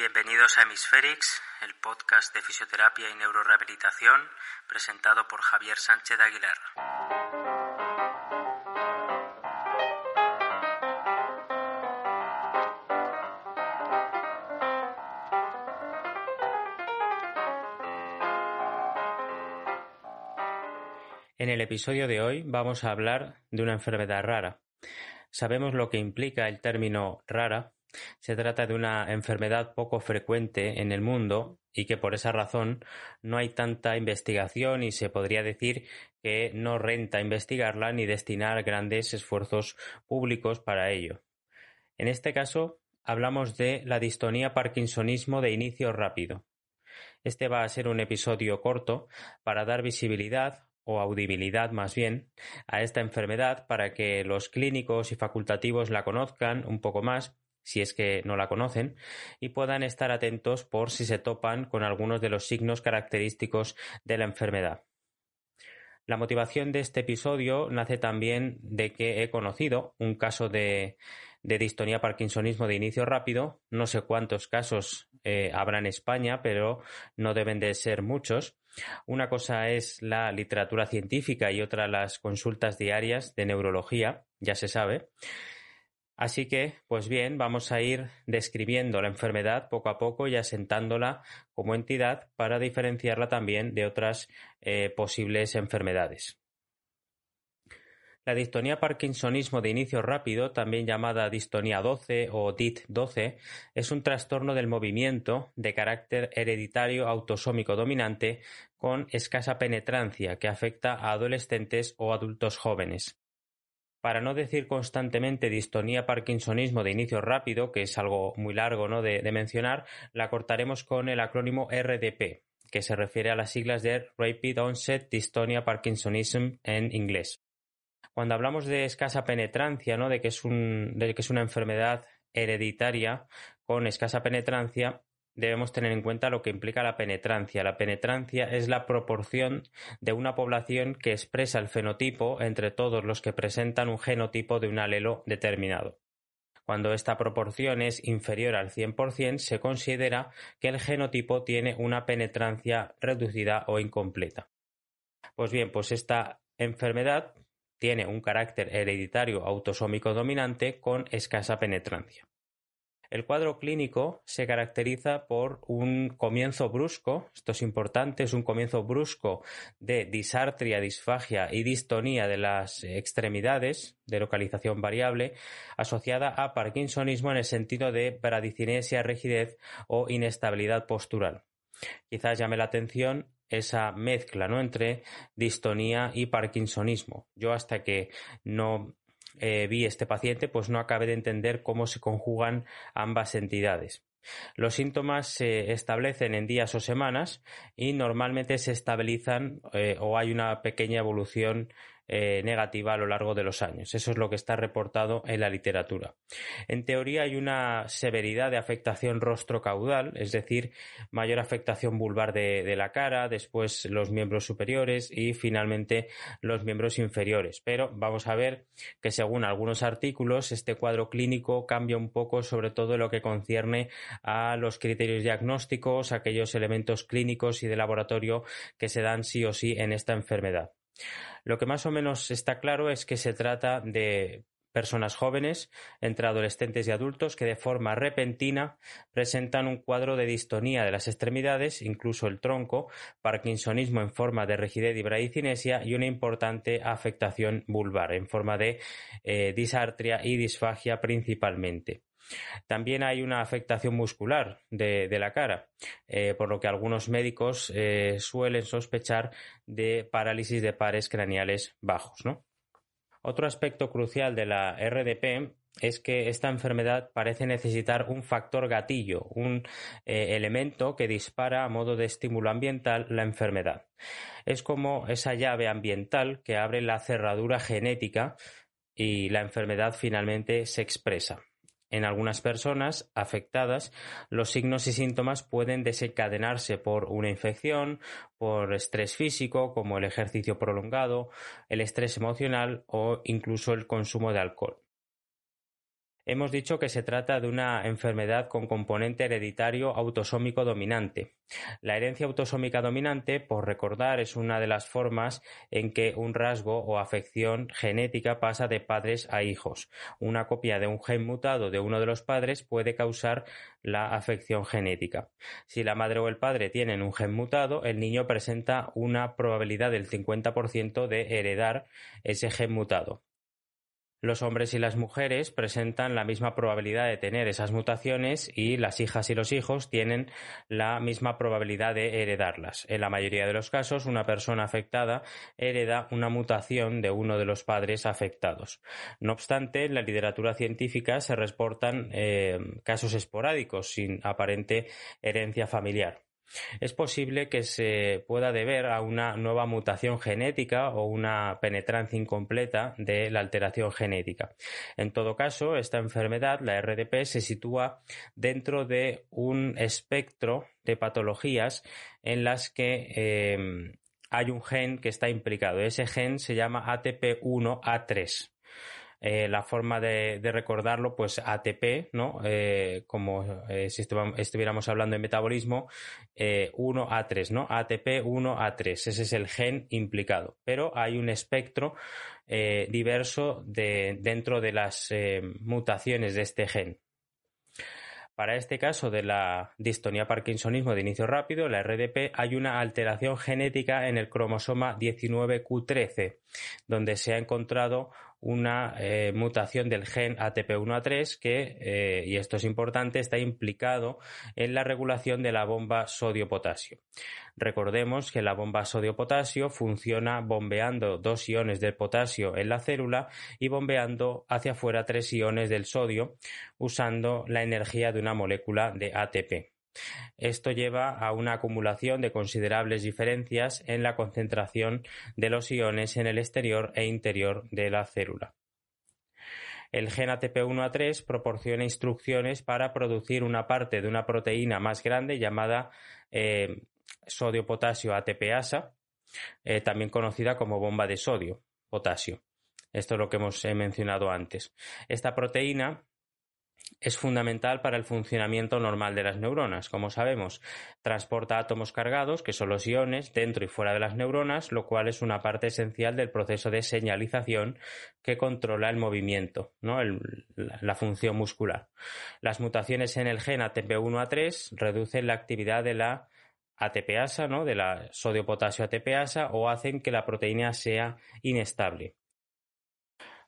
Bienvenidos a Hemisferix, el podcast de fisioterapia y neurorehabilitación presentado por Javier Sánchez Aguilar. En el episodio de hoy vamos a hablar de una enfermedad rara. Sabemos lo que implica el término rara. Se trata de una enfermedad poco frecuente en el mundo y que por esa razón no hay tanta investigación y se podría decir que no renta investigarla ni destinar grandes esfuerzos públicos para ello. En este caso, hablamos de la distonía parkinsonismo de inicio rápido. Este va a ser un episodio corto para dar visibilidad o audibilidad más bien a esta enfermedad para que los clínicos y facultativos la conozcan un poco más si es que no la conocen, y puedan estar atentos por si se topan con algunos de los signos característicos de la enfermedad. La motivación de este episodio nace también de que he conocido un caso de, de distonía parkinsonismo de inicio rápido. No sé cuántos casos eh, habrá en España, pero no deben de ser muchos. Una cosa es la literatura científica y otra las consultas diarias de neurología, ya se sabe. Así que, pues bien, vamos a ir describiendo la enfermedad poco a poco y asentándola como entidad para diferenciarla también de otras eh, posibles enfermedades. La distonía parkinsonismo de inicio rápido, también llamada distonía 12 o DIT12, es un trastorno del movimiento de carácter hereditario autosómico dominante con escasa penetrancia que afecta a adolescentes o adultos jóvenes. Para no decir constantemente distonía parkinsonismo de inicio rápido, que es algo muy largo ¿no? de, mencionar, la cortaremos con el acrónimo RDP, que se refiere a las siglas de Rapid Onset Dystonia Parkinsonism en inglés. Cuando hablamos de escasa penetrancia, ¿no? de, que es un, de que es una enfermedad hereditaria con escasa penetrancia, debemos tener en cuenta lo que implica la penetrancia. La penetrancia es la proporción de una población que expresa el fenotipo entre todos los que presentan un genotipo de un alelo determinado. Cuando esta proporción es inferior al 100%, se considera que el genotipo tiene una penetrancia reducida o incompleta. Pues bien, pues esta enfermedad tiene un carácter hereditario autosómico dominante con escasa penetrancia. El cuadro clínico se caracteriza por un comienzo brusco, esto es importante, es un comienzo brusco de disartria, disfagia y distonía de las extremidades de localización variable asociada a parkinsonismo en el sentido de bradicinesia, rigidez o inestabilidad postural. Quizás llame la atención esa mezcla ¿no? entre distonía y parkinsonismo. Yo hasta que no eh, vi este paciente, pues no acabé de entender cómo se conjugan ambas entidades. Los síntomas se establecen en días o semanas y normalmente se estabilizan eh, o hay una pequeña evolución eh, negativa a lo largo de los años. Eso es lo que está reportado en la literatura. En teoría hay una severidad de afectación rostro-caudal, es decir, mayor afectación vulvar de, de, la cara, después los miembros superiores y finalmente los miembros inferiores. Pero vamos a ver que según algunos artículos este cuadro clínico cambia un poco sobre todo lo que concierne a los criterios diagnósticos, aquellos elementos clínicos y de laboratorio que se dan sí o sí en esta enfermedad. Lo que más o menos está claro es que se trata de personas jóvenes, entre adolescentes y adultos, que de forma repentina presentan un cuadro de distonía de las extremidades, incluso el tronco, parkinsonismo en forma de rigidez y bradicinesia y una importante afectación vulvar en forma de eh, disartria y disfagia principalmente. También hay una afectación muscular de, la cara, eh, por lo que algunos médicos eh, suelen sospechar de parálisis de pares craneales bajos. ¿no? Otro aspecto crucial de la RDP es que esta enfermedad parece necesitar un factor gatillo, un eh, elemento que dispara a modo de estímulo ambiental la enfermedad. Es como esa llave ambiental que abre la cerradura genética y la enfermedad finalmente se expresa. En algunas personas afectadas, los signos y síntomas pueden desencadenarse por una infección, por estrés físico, como el ejercicio prolongado, el estrés emocional o incluso el consumo de alcohol. Hemos dicho que se trata de una enfermedad con componente hereditario autosómico dominante. La herencia autosómica dominante, por recordar, es una de las formas en que un rasgo o afección genética pasa de padres a hijos. Una copia de un gen mutado de uno de los padres puede causar la afección genética. Si la madre o el padre tienen un gen mutado, el niño presenta una probabilidad del 50% de heredar ese gen mutado. Los hombres y las mujeres presentan la misma probabilidad de tener esas mutaciones y las hijas y los hijos tienen la misma probabilidad de heredarlas. En la mayoría de los casos, una persona afectada hereda una mutación de uno de los padres afectados. No obstante, en la literatura científica se reportan eh, casos esporádicos sin aparente herencia familiar. Es posible que se pueda deber a una nueva mutación genética o una penetrancia incompleta de la alteración genética. En todo caso, esta enfermedad, la RDP, se sitúa dentro de un espectro de patologías en las que eh, hay un gen que está implicado. Ese gen se llama ATP1A3. Eh, la forma de, recordarlo, pues ATP, ¿no? Eh, como eh, si estuviéramos hablando de metabolismo, 1A3, ¿no? ATP 1A3, ese es el gen implicado. Pero hay un espectro diverso de, dentro de las mutaciones de este gen. Para este caso de la distonía parkinsonismo de inicio rápido, la RDP, hay una alteración genética en el cromosoma 19Q13, donde se ha encontrado una eh, mutación del gen ATP1A3 que, eh, y esto es importante, está implicado en la regulación de la bomba sodio-potasio. Recordemos que la bomba sodio-potasio funciona bombeando dos iones del potasio en la célula y bombeando hacia afuera tres iones del sodio usando la energía de una molécula de ATP. Esto lleva a una acumulación de considerables diferencias en la concentración de los iones en el exterior e interior de la célula. El gen ATP1A3 proporciona instrucciones para producir una parte de una proteína más grande llamada eh, sodio-potasio ATPasa, eh, también conocida como bomba de sodio, potasio. Esto es lo que hemos mencionado antes. Esta proteína es fundamental para el funcionamiento normal de las neuronas. Como sabemos, transporta átomos cargados, que son los iones, dentro y fuera de las neuronas, lo cual es una parte esencial del proceso de señalización que controla el movimiento, ¿no? la función muscular. Las mutaciones en el gen ATP1A3 reducen la actividad de la ATPasa, ¿no? de la sodio-potasio ATPasa, o hacen que la proteína sea inestable.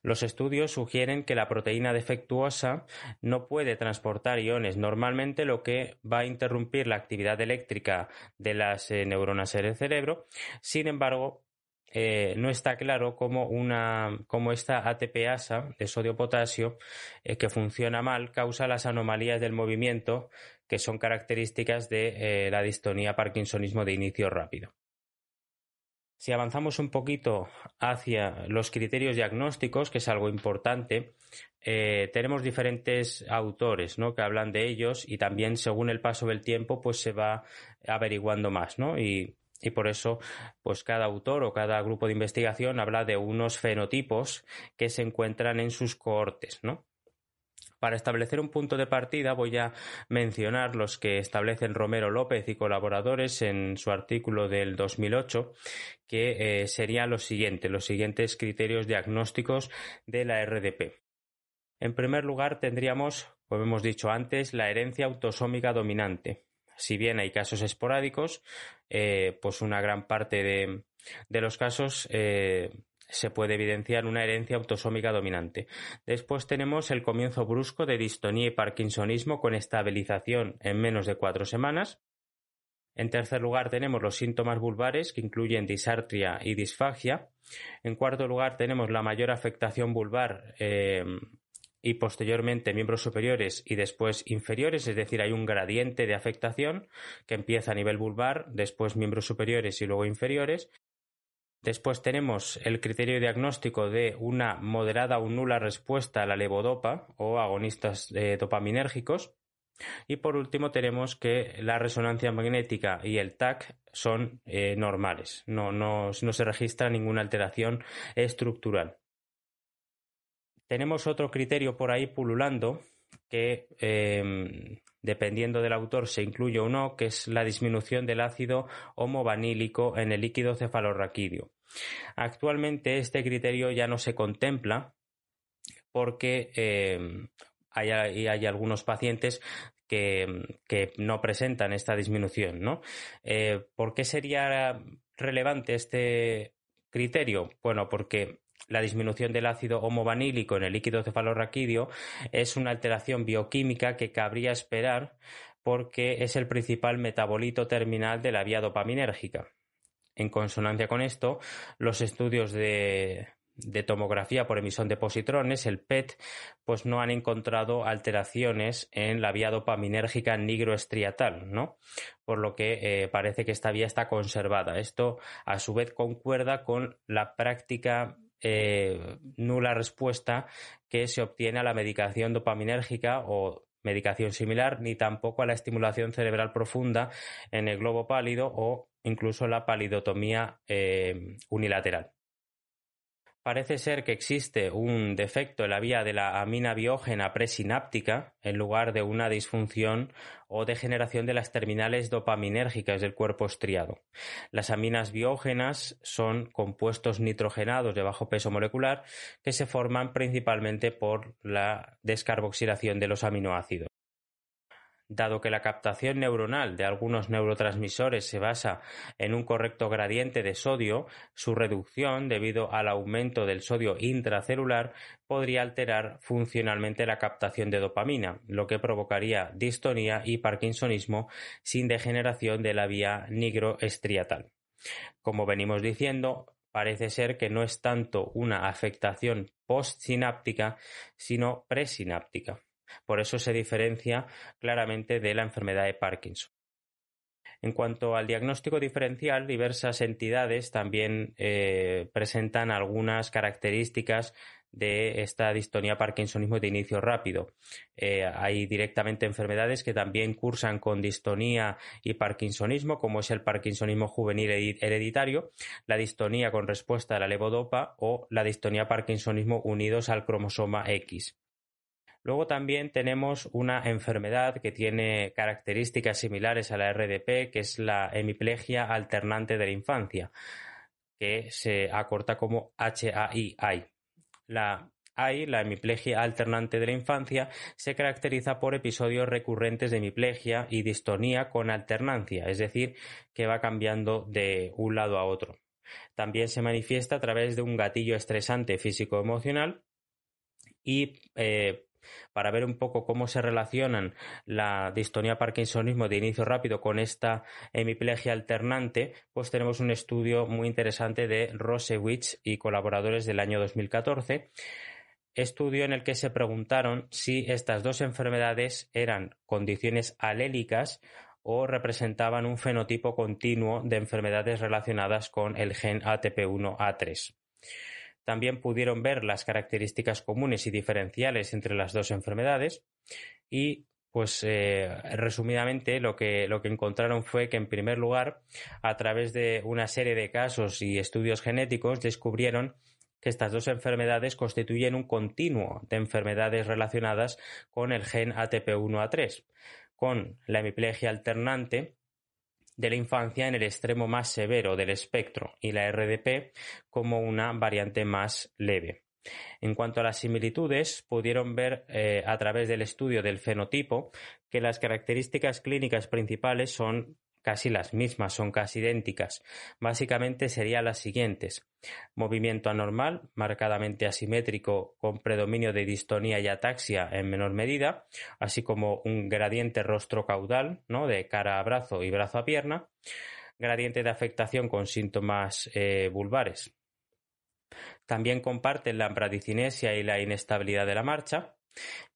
Los estudios sugieren que la proteína defectuosa no puede transportar iones normalmente, lo que va a interrumpir la actividad eléctrica de las eh, neuronas en el cerebro. Sin embargo, eh, no está claro cómo, una, cómo esta ATPasa de sodio-potasio, eh, que funciona mal, causa las anomalías del movimiento que son características de la distonía parkinsonismo de inicio rápido. Si avanzamos un poquito hacia los criterios diagnósticos, que es algo importante, eh, tenemos diferentes autores ¿no? que hablan de ellos y también según el paso del tiempo pues se va averiguando más ¿no? y, y por eso pues cada autor o cada grupo de investigación habla de unos fenotipos que se encuentran en sus cohortes ¿no? Para establecer un punto de partida voy a mencionar los que establecen Romero López y colaboradores en su artículo del 2008, que eh, serían los siguientes, los siguientes criterios diagnósticos de la RDP. En primer lugar tendríamos, como hemos dicho antes, la herencia autosómica dominante. Si bien hay casos esporádicos, eh, pues una gran parte de, los casos eh, se puede evidenciar una herencia autosómica dominante. Después tenemos el comienzo brusco de distonía y parkinsonismo con estabilización en menos de cuatro semanas. En tercer lugar tenemos los síntomas vulvares que incluyen disartria y disfagia. En cuarto lugar tenemos la mayor afectación vulvar eh, y posteriormente miembros superiores y después inferiores, es decir, hay un gradiente de afectación que empieza a nivel vulvar, después miembros superiores y luego inferiores. Después tenemos el criterio diagnóstico de una moderada o nula respuesta a la levodopa o agonistas eh, dopaminérgicos. Y por último tenemos que la resonancia magnética y el TAC son eh, normales, no, no se registra ninguna alteración estructural. Tenemos otro criterio por ahí pululando que em, dependiendo del autor se incluye o no, que es la disminución del ácido homovanílico en el líquido cefalorraquídeo. Actualmente este criterio ya no se contempla porque em, hay, algunos pacientes que, no presentan esta disminución. ¿no? Eh, ¿Por qué sería relevante este criterio? Bueno, porque la disminución del ácido homovanílico en el líquido cefalorraquídeo es una alteración bioquímica que cabría esperar porque es el principal metabolito terminal de la vía dopaminérgica. En consonancia con esto, los estudios de, de tomografía por emisión de positrones, el PET, pues no han encontrado alteraciones en la vía dopaminérgica nigroestriatal, ¿no? Por lo que eh, parece que esta vía está conservada. Esto, a su vez, concuerda con la práctica eh, nula respuesta que se obtiene a la medicación dopaminérgica o medicación similar, ni tampoco a la estimulación cerebral profunda en el globo pálido o incluso la palidotomía eh, unilateral. Parece ser que existe un defecto en la vía de la amina biógena presináptica en lugar de una disfunción o degeneración de las terminales dopaminérgicas del cuerpo estriado. Las aminas biógenas son compuestos nitrogenados de bajo peso molecular que se forman principalmente por la descarboxilación de los aminoácidos. Dado que la captación neuronal de algunos neurotransmisores se basa en un correcto gradiente de sodio, su reducción debido al aumento del sodio intracelular podría alterar funcionalmente la captación de dopamina, lo que provocaría distonía y parkinsonismo sin degeneración de la vía nigroestriatal. Como venimos diciendo, parece ser que no es tanto una afectación postsináptica, sino presináptica. Por eso se diferencia claramente de la enfermedad de Parkinson. En cuanto al diagnóstico diferencial, diversas entidades también eh, presentan algunas características de esta distonía parkinsonismo de inicio rápido. Eh, hay directamente enfermedades que también cursan con distonía y parkinsonismo, como es el parkinsonismo juvenil hereditario, la distonía con respuesta a la levodopa o la distonía parkinsonismo unidos al cromosoma X. Luego también tenemos una enfermedad que tiene características similares a la RDP, que es la hemiplegia alternante de la infancia, que se acorta como HAI. La AI, la hemiplegia alternante de la infancia, se caracteriza por episodios recurrentes de hemiplegia y distonía con alternancia, es decir, que va cambiando de un lado a otro. También se manifiesta a través de un gatillo estresante físico-emocional y eh, para ver un poco cómo se relacionan la distonía parkinsonismo de inicio rápido con esta hemiplegia alternante, pues tenemos un estudio muy interesante de Rosewitz y colaboradores del año 2014 estudio en el que se preguntaron si estas dos enfermedades eran condiciones alélicas o representaban un fenotipo continuo de enfermedades relacionadas con el gen ATP1A3. También pudieron ver las características comunes y diferenciales entre las dos enfermedades y pues eh, resumidamente lo que, lo que encontraron fue que en primer lugar a través de una serie de casos y estudios genéticos descubrieron que estas dos enfermedades constituyen un continuo de enfermedades relacionadas con el gen ATP1A3, con la hemiplegia alternante de la infancia en el extremo más severo del espectro y la RDP como una variante más leve. En cuanto a las similitudes, pudieron ver eh, a través del estudio del fenotipo que las características clínicas principales son casi las mismas, son casi idénticas. Básicamente serían las siguientes. Movimiento anormal, marcadamente asimétrico, con predominio de distonía y ataxia en menor medida, así como un gradiente rostro-caudal, ¿no? de cara a brazo y brazo a pierna. Gradiente de afectación con síntomas eh, vulvares. También comparten la bradicinesia y la inestabilidad de la marcha.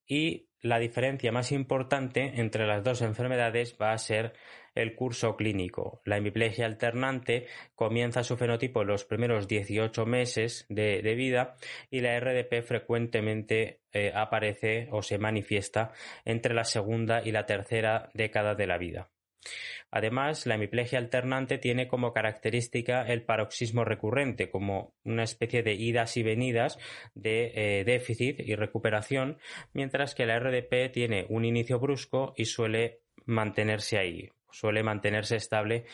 Y la diferencia más importante entre las dos enfermedades va a ser el curso clínico. La hemiplegia alternante comienza su fenotipo en los primeros 18 meses de, vida y la RDP frecuentemente eh, aparece o se manifiesta entre la segunda y la tercera década de la vida. Además, la hemiplegia alternante tiene como característica el paroxismo recurrente, como una especie de idas y venidas de eh, déficit y recuperación, mientras que la RDP tiene un inicio brusco y suele mantenerse ahí, suele mantenerse estable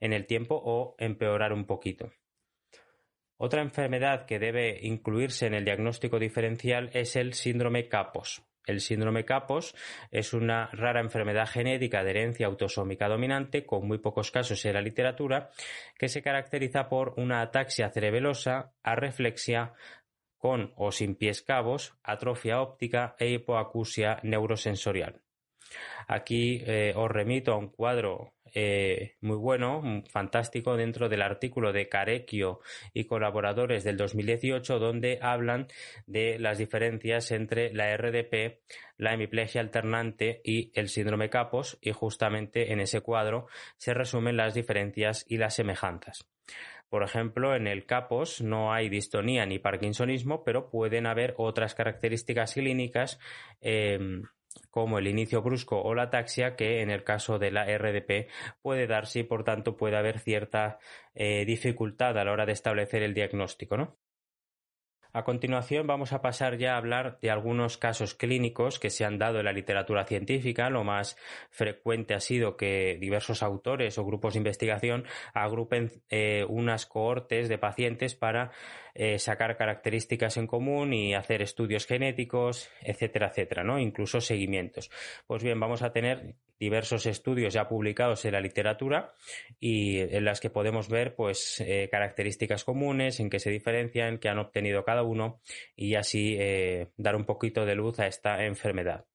en el tiempo o empeorar un poquito. Otra enfermedad que debe incluirse en el diagnóstico diferencial es el síndrome CAPOS. El síndrome CAPOS es una rara enfermedad genética de herencia autosómica dominante, con muy pocos casos en la literatura, que se caracteriza por una ataxia cerebelosa, arreflexia, con o sin pies cabos, atrofia óptica e hipoacusia neurosensorial. Aquí eh, os remito a un cuadro eh, muy bueno, fantástico, dentro del artículo de Carecchio y colaboradores del 2018, donde hablan de las diferencias entre la RDP, la hemiplegia alternante y el síndrome Capos, y justamente en ese cuadro se resumen las diferencias y las semejanzas. Por ejemplo, en el CAPOS no hay distonía ni parkinsonismo, pero pueden haber otras características clínicas em, como el inicio brusco o la ataxia, que en el caso de la RDP puede darse y por tanto puede haber cierta eh, dificultad a la hora de establecer el diagnóstico, ¿no? A continuación vamos a pasar ya a hablar de algunos casos clínicos que se han dado en la literatura científica. Lo más frecuente ha sido que diversos autores o grupos de investigación agrupen eh, unas cohortes de pacientes para eh, sacar características en común y hacer estudios genéticos, etcétera, etcétera, ¿no? Incluso seguimientos. Pues bien, vamos a tener diversos estudios ya publicados en la literatura y en las que podemos ver pues eh, características comunes, en qué se diferencian, qué han obtenido cada uno y así eh, dar un poquito de luz a esta enfermedad.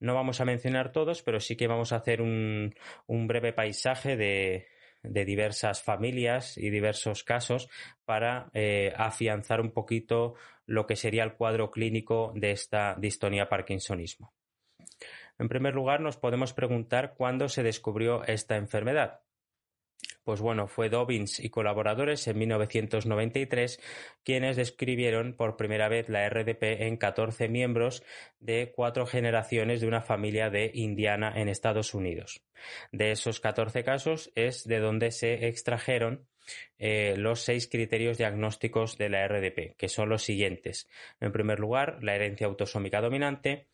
No vamos a mencionar todos, pero sí que vamos a hacer un, breve paisaje de, diversas familias y diversos casos para eh, afianzar un poquito lo que sería el cuadro clínico de esta distonía parkinsonismo. En primer lugar, nos podemos preguntar cuándo se descubrió esta enfermedad. Pues bueno, fue Dobbins y colaboradores en 1993 quienes describieron por primera vez la RDP en 14 miembros de cuatro generaciones de una familia de Indiana en Estados Unidos. De esos 14 casos es de donde se extrajeron eh, los seis criterios diagnósticos de la RDP, que son los siguientes. En primer lugar, la herencia autosómica dominante.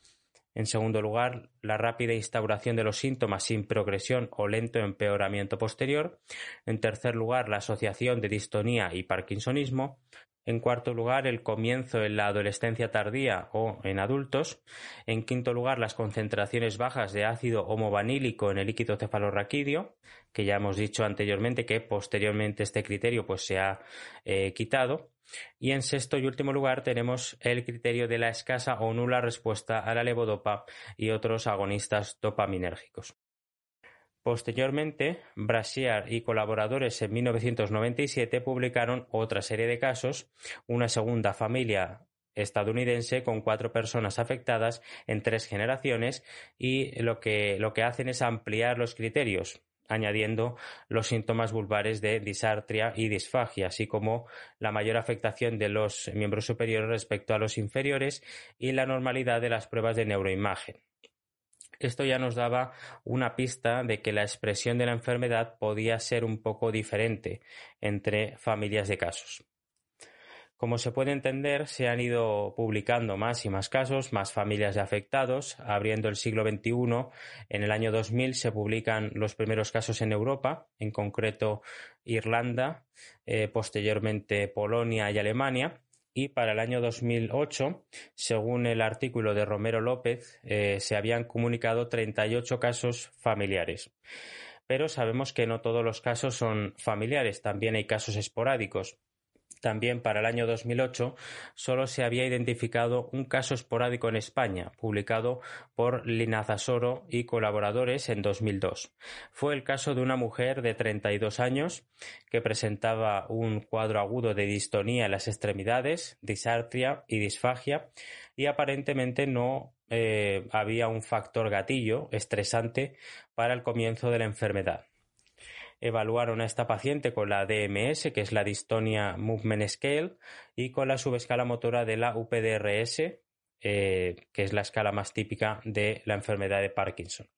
En segundo lugar, la rápida instauración de los síntomas sin progresión o lento empeoramiento posterior. En tercer lugar, la asociación de distonía y parkinsonismo. En cuarto lugar, el comienzo en la adolescencia tardía o en adultos. En quinto lugar, las concentraciones bajas de ácido homovanílico en el líquido cefalorraquídeo, que ya hemos dicho anteriormente que posteriormente este criterio pues se ha eh, quitado. Y en sexto y último lugar tenemos el criterio de la escasa o nula respuesta a la levodopa y otros agonistas dopaminérgicos. Posteriormente, Brasier y colaboradores en 1997 publicaron otra serie de casos, una segunda familia estadounidense con cuatro personas afectadas en tres generaciones y lo que, lo que hacen es ampliar los criterios añadiendo los síntomas vulvares de disartria y disfagia, así como la mayor afectación de los miembros superiores respecto a los inferiores y la normalidad de las pruebas de neuroimagen. Esto ya nos daba una pista de que la expresión de la enfermedad podía ser un poco diferente entre familias de casos. Como se puede entender, se han ido publicando más y más casos, más familias de afectados. Abriendo el siglo XXI, en el año 2000 se publican los primeros casos en Europa, en concreto Irlanda, eh, posteriormente Polonia y Alemania. Y para el año 2008, según el artículo de Romero López, eh, se habían comunicado 38 casos familiares pero sabemos que no todos los casos son familiares, también hay casos esporádicos. También para el año 2008 solo se había identificado un caso esporádico en España, publicado por Linazasoro y colaboradores en 2002. Fue el caso de una mujer de 32 años que presentaba un cuadro agudo de distonía en las extremidades, disartria y disfagia y aparentemente no eh, había un factor gatillo estresante para el comienzo de la enfermedad evaluaron a esta paciente con la DMS, que es la Dystonia Movement Scale, y con la subescala motora de la UPDRS, eh, que es la escala más típica de la enfermedad de Parkinson.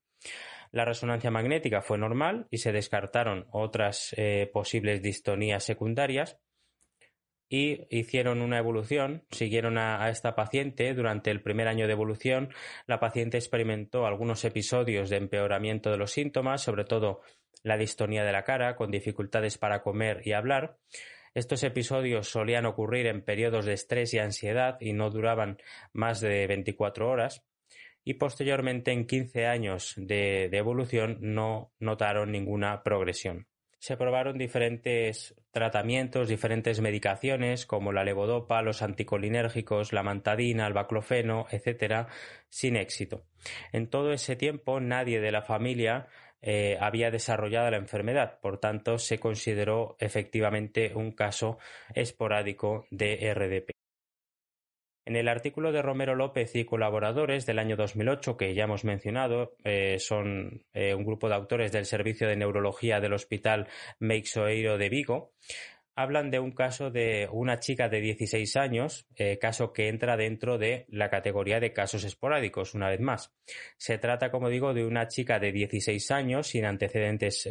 La resonancia magnética fue normal y se descartaron otras eh, posibles distonías secundarias y hicieron una evolución, siguieron a, esta paciente. Durante el primer año de evolución, la paciente experimentó algunos episodios de empeoramiento de los síntomas, sobre todo la distonía de la cara, con dificultades para comer y hablar. Estos episodios solían ocurrir en periodos de estrés y ansiedad y no duraban más de 24 horas. Y posteriormente, en 15 años de evolución, no notaron ninguna progresión se probaron diferentes tratamientos, diferentes medicaciones como la levodopa, los anticolinérgicos, la mantadina, el baclofeno, etcétera, sin éxito. En todo ese tiempo nadie de la familia eh, había desarrollado la enfermedad, por tanto se consideró efectivamente un caso esporádico de RDP. En el artículo de Romero López y colaboradores del año 2008, que ya hemos mencionado, eh, son eh, un grupo de autores del Servicio de Neurología del Hospital Meixoeiro de Vigo, hablan de un caso de una chica de 16 años, eh, caso que entra dentro de la categoría de casos esporádicos, una vez más. Se trata, como digo, de una chica de 16 años sin antecedentes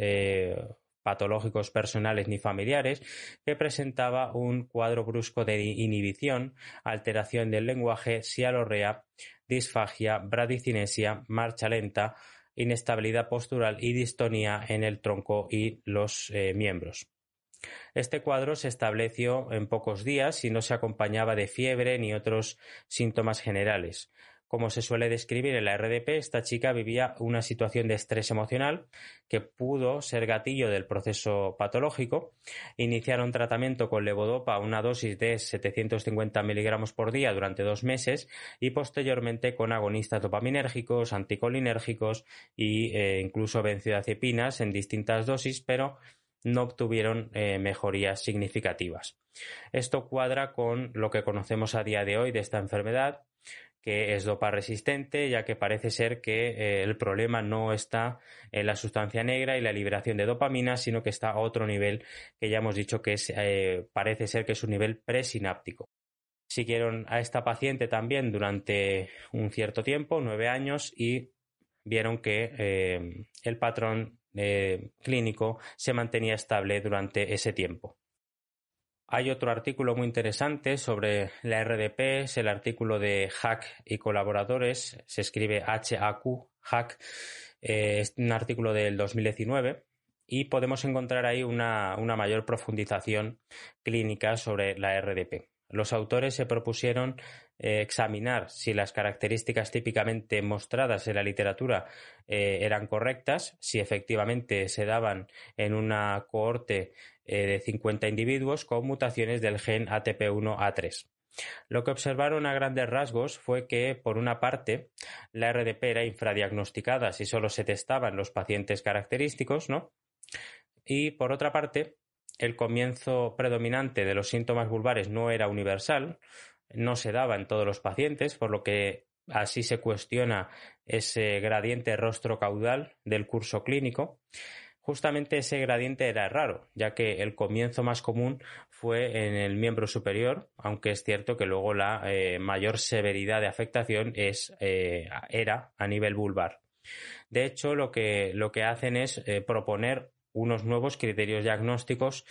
patológicos personales ni familiares, que presentaba un cuadro brusco de inhibición, alteración del lenguaje, sialorrea, disfagia, bradicinesia, marcha lenta, inestabilidad postural y distonía en el tronco y los eh, miembros. Este cuadro se estableció en pocos días y no se acompañaba de fiebre ni otros síntomas generales. Como se suele describir en la RDP, esta chica vivía una situación de estrés emocional que pudo ser gatillo del proceso patológico. Iniciaron tratamiento con levodopa una dosis de 750 miligramos por día durante dos meses y posteriormente con agonistas dopaminérgicos, anticolinérgicos e incluso benzodiazepinas en distintas dosis, pero no obtuvieron eh, mejorías significativas. Esto cuadra con lo que conocemos a día de hoy de esta enfermedad, que es dopa resistente, ya que parece ser que eh, el problema no está en la sustancia negra y la liberación de dopamina, sino que está a otro nivel que ya hemos dicho que es, eh, parece ser que es un nivel presináptico. Siguieron a esta paciente también durante un cierto tiempo, nueve años, y vieron que el patrón clínico se mantenía estable durante ese tiempo. Hay otro artículo muy interesante sobre la RDP, es el artículo de Hack y colaboradores, se escribe HAQ, Hack, eh, es un artículo del 2019 y podemos encontrar ahí una, mayor profundización clínica sobre la RDP. Los autores se propusieron eh, examinar si las características típicamente mostradas en la literatura eh, eran correctas, si efectivamente se daban en una cohorte eh, de 50 individuos con mutaciones del gen ATP1A3. Lo que observaron a grandes rasgos fue que, por una parte, la RDP era infradiagnosticada si solo se testaban los pacientes característicos, ¿no? Y por otra parte, el comienzo predominante de los síntomas vulvares no era universal, no se daba en todos los pacientes, por lo que así se cuestiona ese gradiente rostro caudal del curso clínico. Justamente ese gradiente era raro, ya que el comienzo más común fue en el miembro superior, aunque es cierto que luego la eh, mayor severidad de afectación es, eh, era a nivel vulvar. De hecho, lo que, lo que hacen es eh, proponer unos nuevos criterios diagnósticos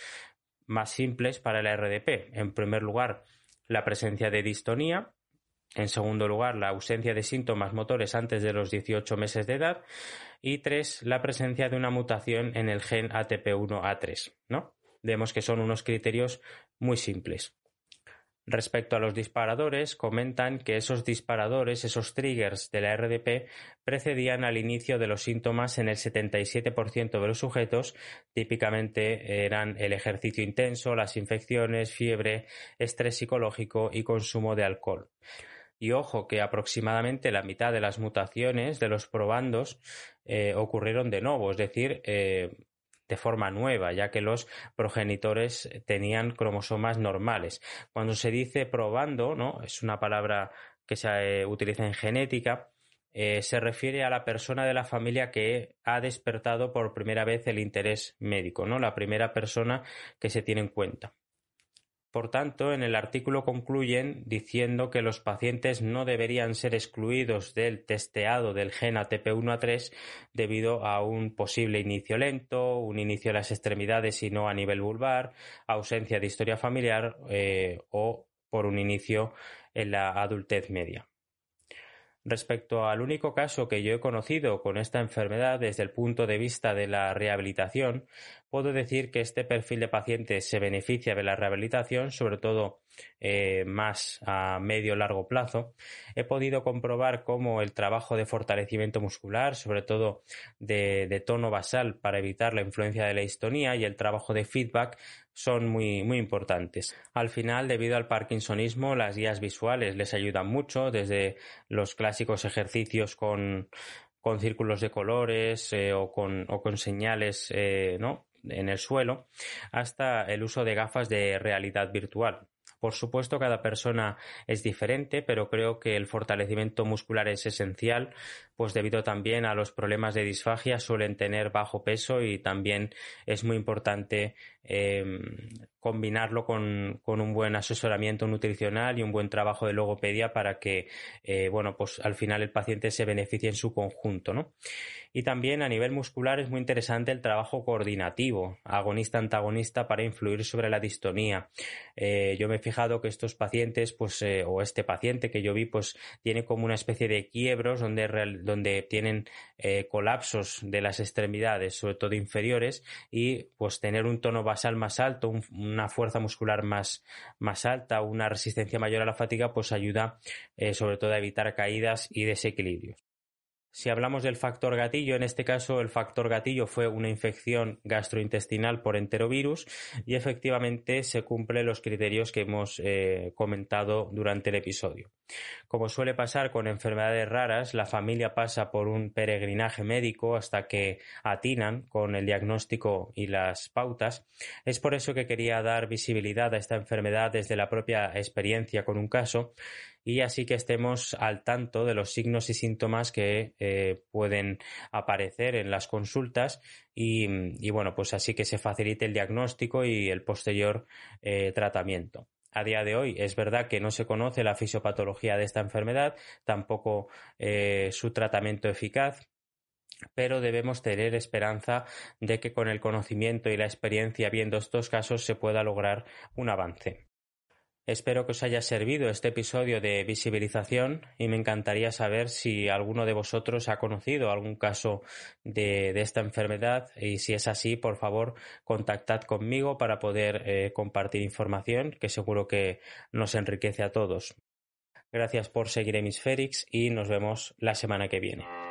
más simples para la RDP. En primer lugar, la presencia de distonía, en segundo lugar, la ausencia de síntomas motores antes de los 18 meses de edad. Y tres, la presencia de una mutación en el gen ATP1A3. ¿no? Vemos que son unos criterios muy simples. Respecto a los disparadores, comentan que esos disparadores, esos triggers de la RDP, precedían al inicio de los síntomas en el 77% de los sujetos, típicamente eran el ejercicio intenso, las infecciones, fiebre, estrés psicológico y consumo de alcohol. Y ojo que aproximadamente la mitad de las mutaciones de los probandos eh, ocurrieron de nuevo, es decir, eh, de forma nueva, ya que los progenitores tenían cromosomas normales. Cuando se dice probando, ¿no? Es una palabra que se eh, utiliza en genética, se refiere a la persona de la familia que ha despertado por primera vez el interés médico, ¿no? La primera persona que se tiene en cuenta. Por tanto, en el artículo concluyen diciendo que los pacientes no deberían ser excluidos del testeado del gen ATP1A3 debido a un posible inicio lento, un inicio de las extremidades y no a nivel vulvar, ausencia de historia familiar eh, o por un inicio en la adultez media. Respecto al único caso que yo he conocido con esta enfermedad desde el punto de vista de la rehabilitación, puedo decir que este perfil de pacientes se beneficia de la rehabilitación, sobre todo eh, más a medio largo plazo. He podido comprobar cómo el trabajo de fortalecimiento muscular, sobre todo de, tono basal para evitar la influencia de la histonía y el trabajo de feedback son muy, muy importantes. Al final, debido al parkinsonismo, las guías visuales les ayudan mucho, desde los clásicos ejercicios con, círculos de colores eh, o, con, o, con, señales eh, ¿no? En el suelo, hasta el uso de gafas de realidad virtual. Por supuesto, cada persona es diferente, pero creo que el fortalecimiento muscular es esencial, pues debido también a los problemas de disfagia suelen tener bajo peso y también es muy importante em, combinarlo con, un buen asesoramiento nutricional y un buen trabajo de logopedia para que, eh, bueno, pues al final el paciente se beneficie en su conjunto, ¿no? Y también a nivel muscular es muy interesante el trabajo coordinativo, agonista-antagonista para influir sobre la distonía. Eh, yo me he fijado que estos pacientes, pues, eh, o este paciente que yo vi, pues, tiene como una especie de quiebros donde, donde tienen colapsos de las extremidades, sobre todo inferiores, y pues tener un tono basal más alto, una fuerza muscular más, más alta, una resistencia mayor a la fatiga, pues ayuda eh, sobre todo a evitar caídas y desequilibrios. Si hablamos del factor gatillo, en este caso el factor gatillo fue una infección gastrointestinal por enterovirus y efectivamente se cumplen los criterios que hemos eh, comentado durante el episodio. Como suele pasar con enfermedades raras, la familia pasa por un peregrinaje médico hasta que atinan con el diagnóstico y las pautas. Es por eso que quería dar visibilidad a esta enfermedad desde la propia experiencia con un caso y así que estemos al tanto de los signos y síntomas que eh, pueden aparecer en las consultas y, bueno, pues así que se facilite el diagnóstico y el posterior eh, tratamiento. A día de hoy es verdad que no se conoce la fisiopatología de esta enfermedad, tampoco eh, su tratamiento eficaz, pero debemos tener esperanza de que con el conocimiento y la experiencia viendo estos casos se pueda lograr un avance. Espero que os haya servido este episodio de visibilización y me encantaría saber si alguno de vosotros ha conocido algún caso de, esta enfermedad y si es así, por favor, contactad conmigo para poder eh, compartir información que seguro que nos enriquece a todos. Gracias por seguir Hemisferix y nos vemos la semana que viene.